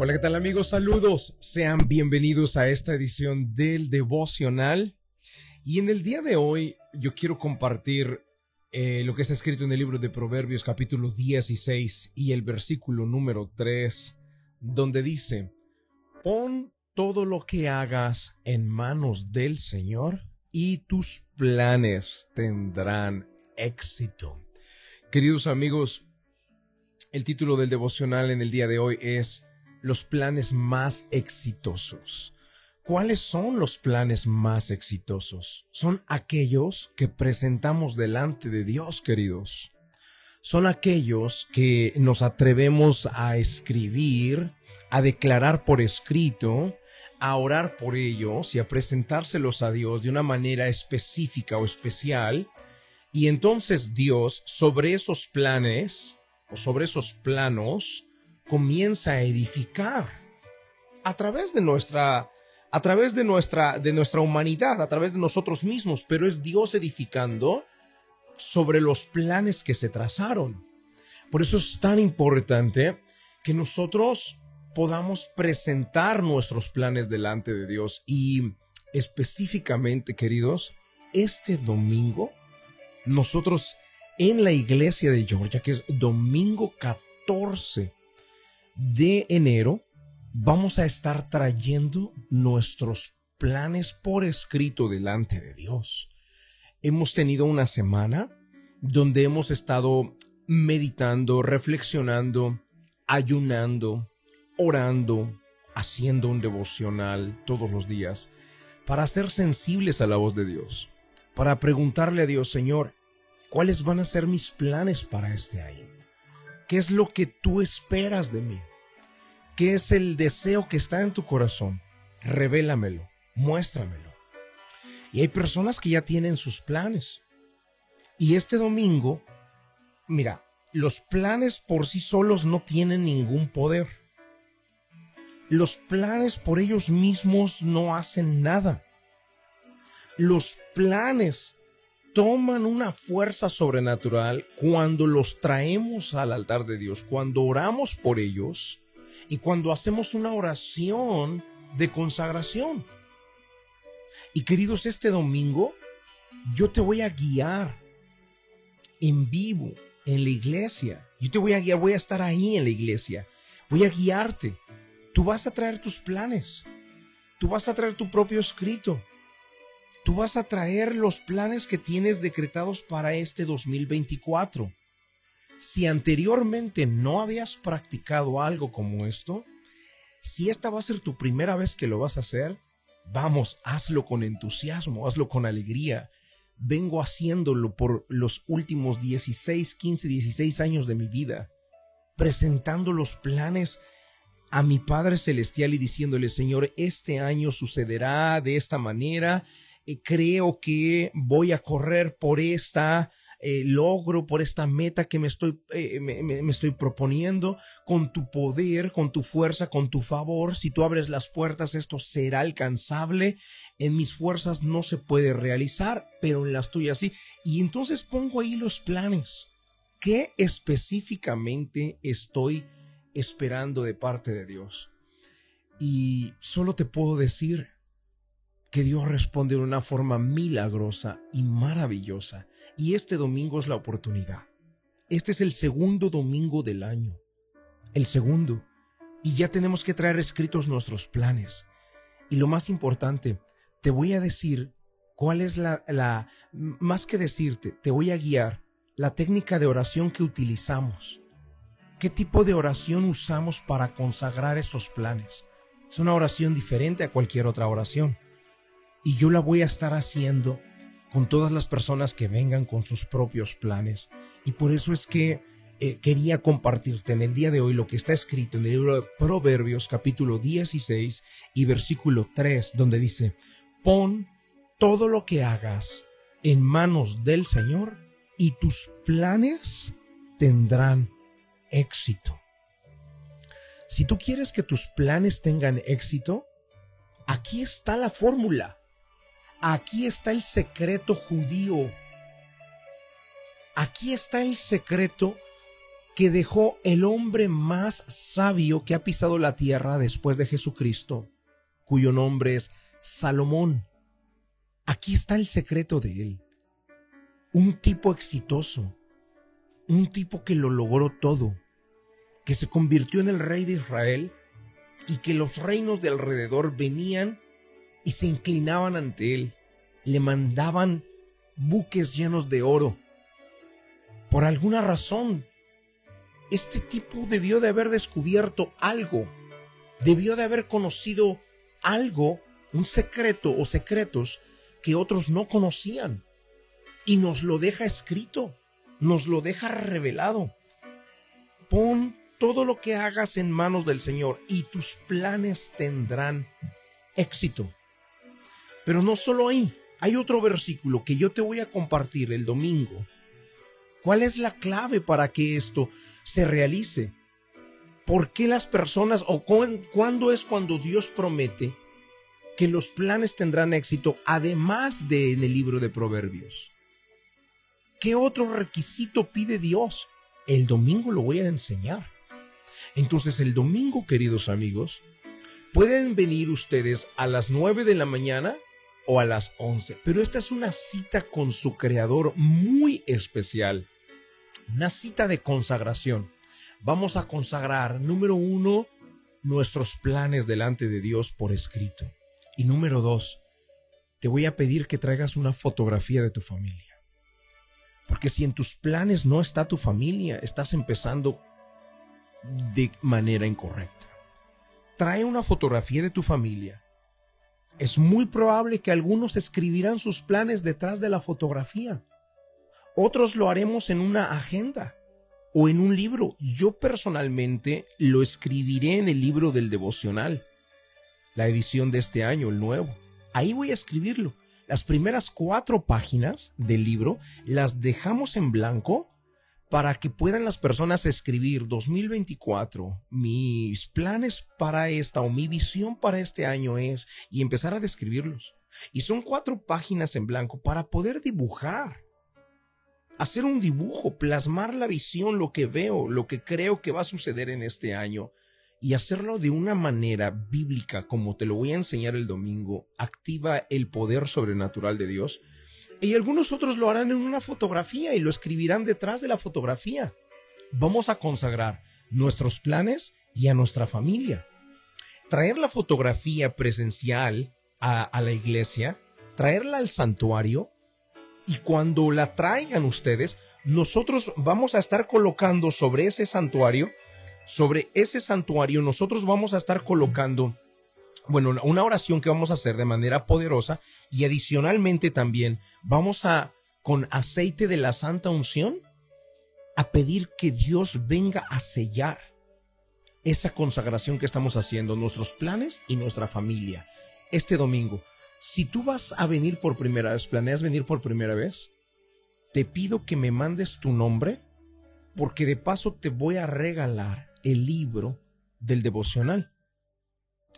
Hola, ¿qué tal amigos? Saludos. Sean bienvenidos a esta edición del devocional. Y en el día de hoy yo quiero compartir eh, lo que está escrito en el libro de Proverbios capítulo 16 y el versículo número 3, donde dice, pon todo lo que hagas en manos del Señor y tus planes tendrán éxito. Queridos amigos, el título del devocional en el día de hoy es Los planes más exitosos. ¿Cuáles son los planes más exitosos? Son aquellos que presentamos delante de Dios, queridos. Son aquellos que nos atrevemos a escribir, a declarar por escrito, a orar por ellos y a presentárselos a Dios de una manera específica o especial. Y entonces Dios, sobre esos planes, o sobre esos planos comienza a edificar a través de nuestra a través de nuestra de nuestra humanidad, a través de nosotros mismos, pero es Dios edificando sobre los planes que se trazaron. Por eso es tan importante que nosotros podamos presentar nuestros planes delante de Dios y específicamente, queridos, este domingo nosotros en la iglesia de Georgia, que es domingo 14 de enero, vamos a estar trayendo nuestros planes por escrito delante de Dios. Hemos tenido una semana donde hemos estado meditando, reflexionando, ayunando, orando, haciendo un devocional todos los días para ser sensibles a la voz de Dios, para preguntarle a Dios, Señor, ¿Cuáles van a ser mis planes para este año? ¿Qué es lo que tú esperas de mí? ¿Qué es el deseo que está en tu corazón? Revélamelo, muéstramelo. Y hay personas que ya tienen sus planes. Y este domingo, mira, los planes por sí solos no tienen ningún poder. Los planes por ellos mismos no hacen nada. Los planes toman una fuerza sobrenatural cuando los traemos al altar de Dios, cuando oramos por ellos y cuando hacemos una oración de consagración. Y queridos, este domingo yo te voy a guiar en vivo, en la iglesia. Yo te voy a guiar, voy a estar ahí en la iglesia. Voy a guiarte. Tú vas a traer tus planes. Tú vas a traer tu propio escrito tú vas a traer los planes que tienes decretados para este 2024. Si anteriormente no habías practicado algo como esto, si esta va a ser tu primera vez que lo vas a hacer, vamos, hazlo con entusiasmo, hazlo con alegría. Vengo haciéndolo por los últimos 16, 15, 16 años de mi vida, presentando los planes a mi Padre Celestial y diciéndole, Señor, este año sucederá de esta manera, eh, creo que voy a correr por esta eh, logro, por esta meta que me estoy, eh, me, estoy proponiendo, con tu poder, con tu fuerza, con tu favor. Si tú abres las puertas, esto será alcanzable. En mis fuerzas no se puede realizar, pero en las tuyas sí. Y entonces pongo ahí los planes. ¿Qué específicamente estoy esperando de parte de Dios? Y solo te puedo decir, que Dios responde de una forma milagrosa y maravillosa. Y este domingo es la oportunidad. Este es el segundo domingo del año. El segundo. Y ya tenemos que traer escritos nuestros planes. Y lo más importante, te voy a decir cuál es la, la, más que decirte, te voy a guiar la técnica de oración que utilizamos. ¿Qué tipo de oración usamos para consagrar estos planes? Es una oración diferente a cualquier otra oración y yo la voy a estar haciendo con todas las personas que vengan con sus propios planes. Y por eso es que eh, quería compartirte en el día de hoy lo que está escrito en el libro de Proverbios capítulo 16 y versículo 3, donde dice, pon todo lo que hagas en manos del Señor y tus planes tendrán éxito. Si tú quieres que tus planes tengan éxito, aquí está la fórmula. Aquí está el secreto judío. Aquí está el secreto que dejó el hombre más sabio que ha pisado la tierra después de Jesucristo, cuyo nombre es Salomón. Aquí está el secreto de él. Un tipo exitoso, un tipo que lo logró todo, que se convirtió en el rey de Israel y que los reinos de alrededor venían y se inclinaban ante él, le mandaban buques llenos de oro. Por alguna razón, este tipo debió de haber descubierto algo, debió de haber conocido algo, un secreto o secretos que otros no conocían. Y nos lo deja escrito, nos lo deja revelado. Pon todo lo que hagas en manos del Señor y tus planes tendrán éxito. Pero no solo ahí, hay otro versículo que yo te voy a compartir el domingo. ¿Cuál es la clave para que esto se realice? ¿Por qué las personas o cuándo es cuando Dios promete que los planes tendrán éxito además de en el libro de Proverbios? ¿Qué otro requisito pide Dios? El domingo lo voy a enseñar. Entonces el domingo, queridos amigos, pueden venir ustedes a las 9 de la mañana o a las 11. Pero esta es una cita con su creador muy especial. Una cita de consagración. Vamos a consagrar, número uno, nuestros planes delante de Dios por escrito. Y número dos, te voy a pedir que traigas una fotografía de tu familia. Porque si en tus planes no está tu familia, estás empezando de manera incorrecta. Trae una fotografía de tu familia es muy probable que algunos escribirán sus planes detrás de la fotografía. Otros lo haremos en una agenda o en un libro. Yo personalmente lo escribiré en el libro del devocional, la edición de este año, el nuevo. Ahí voy a escribirlo. Las primeras cuatro páginas del libro las dejamos en blanco para que puedan las personas escribir 2024, mis planes para esta o mi visión para este año es, y empezar a describirlos. Y son cuatro páginas en blanco para poder dibujar. Hacer un dibujo, plasmar la visión, lo que veo, lo que creo que va a suceder en este año y hacerlo de una manera bíblica, como te lo voy a enseñar el domingo, activa el poder sobrenatural de Dios y algunos otros lo harán en una fotografía y lo escribirán detrás de la fotografía. Vamos a consagrar nuestros planes y a nuestra familia. Traer la fotografía presencial a, la iglesia, traerla al santuario y cuando la traigan ustedes, nosotros vamos a estar colocando sobre ese santuario, sobre ese santuario, nosotros vamos a estar colocando bueno, una oración que vamos a hacer de manera poderosa y adicionalmente también vamos a, con aceite de la santa unción, a pedir que Dios venga a sellar esa consagración que estamos haciendo, nuestros planes y nuestra familia. Este domingo, si tú vas a venir por primera vez, planeas venir por primera vez, te pido que me mandes tu nombre, porque de paso te voy a regalar el libro del devocional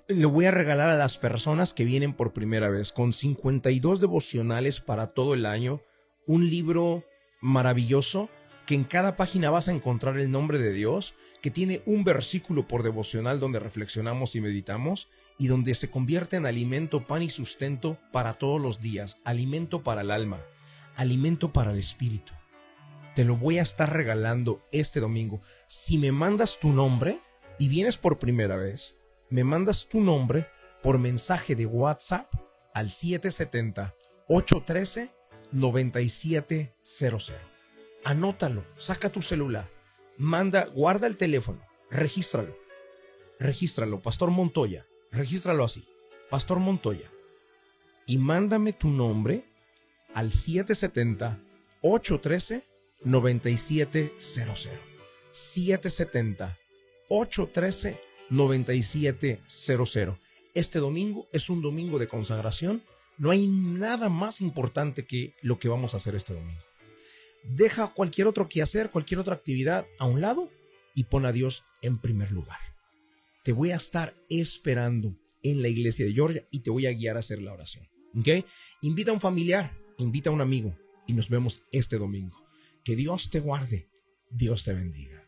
le voy a regalar a las personas que vienen por primera vez con 52 devocionales para todo el año, un libro maravilloso que en cada página vas a encontrar el nombre de Dios, que tiene un versículo por devocional donde reflexionamos y meditamos y donde se convierte en alimento, pan y sustento para todos los días, alimento para el alma, alimento para el espíritu. Te lo voy a estar regalando este domingo. Si me mandas tu nombre y vienes por primera vez, me mandas tu nombre por mensaje de WhatsApp al 770-813-9700. Anótalo, saca tu celular, manda, guarda el teléfono, regístralo. Regístralo, Pastor Montoya, regístralo así, Pastor Montoya. Y mándame tu nombre al 770-813-9700. 770-813-9700. 9700. Este domingo es un domingo de consagración. No hay nada más importante que lo que vamos a hacer este domingo. Deja cualquier otro que hacer, cualquier otra actividad a un lado y pon a Dios en primer lugar. Te voy a estar esperando en la iglesia de Georgia y te voy a guiar a hacer la oración. Invita a un familiar, invita a un amigo y nos vemos este domingo. Que Dios te guarde, Dios te bendiga.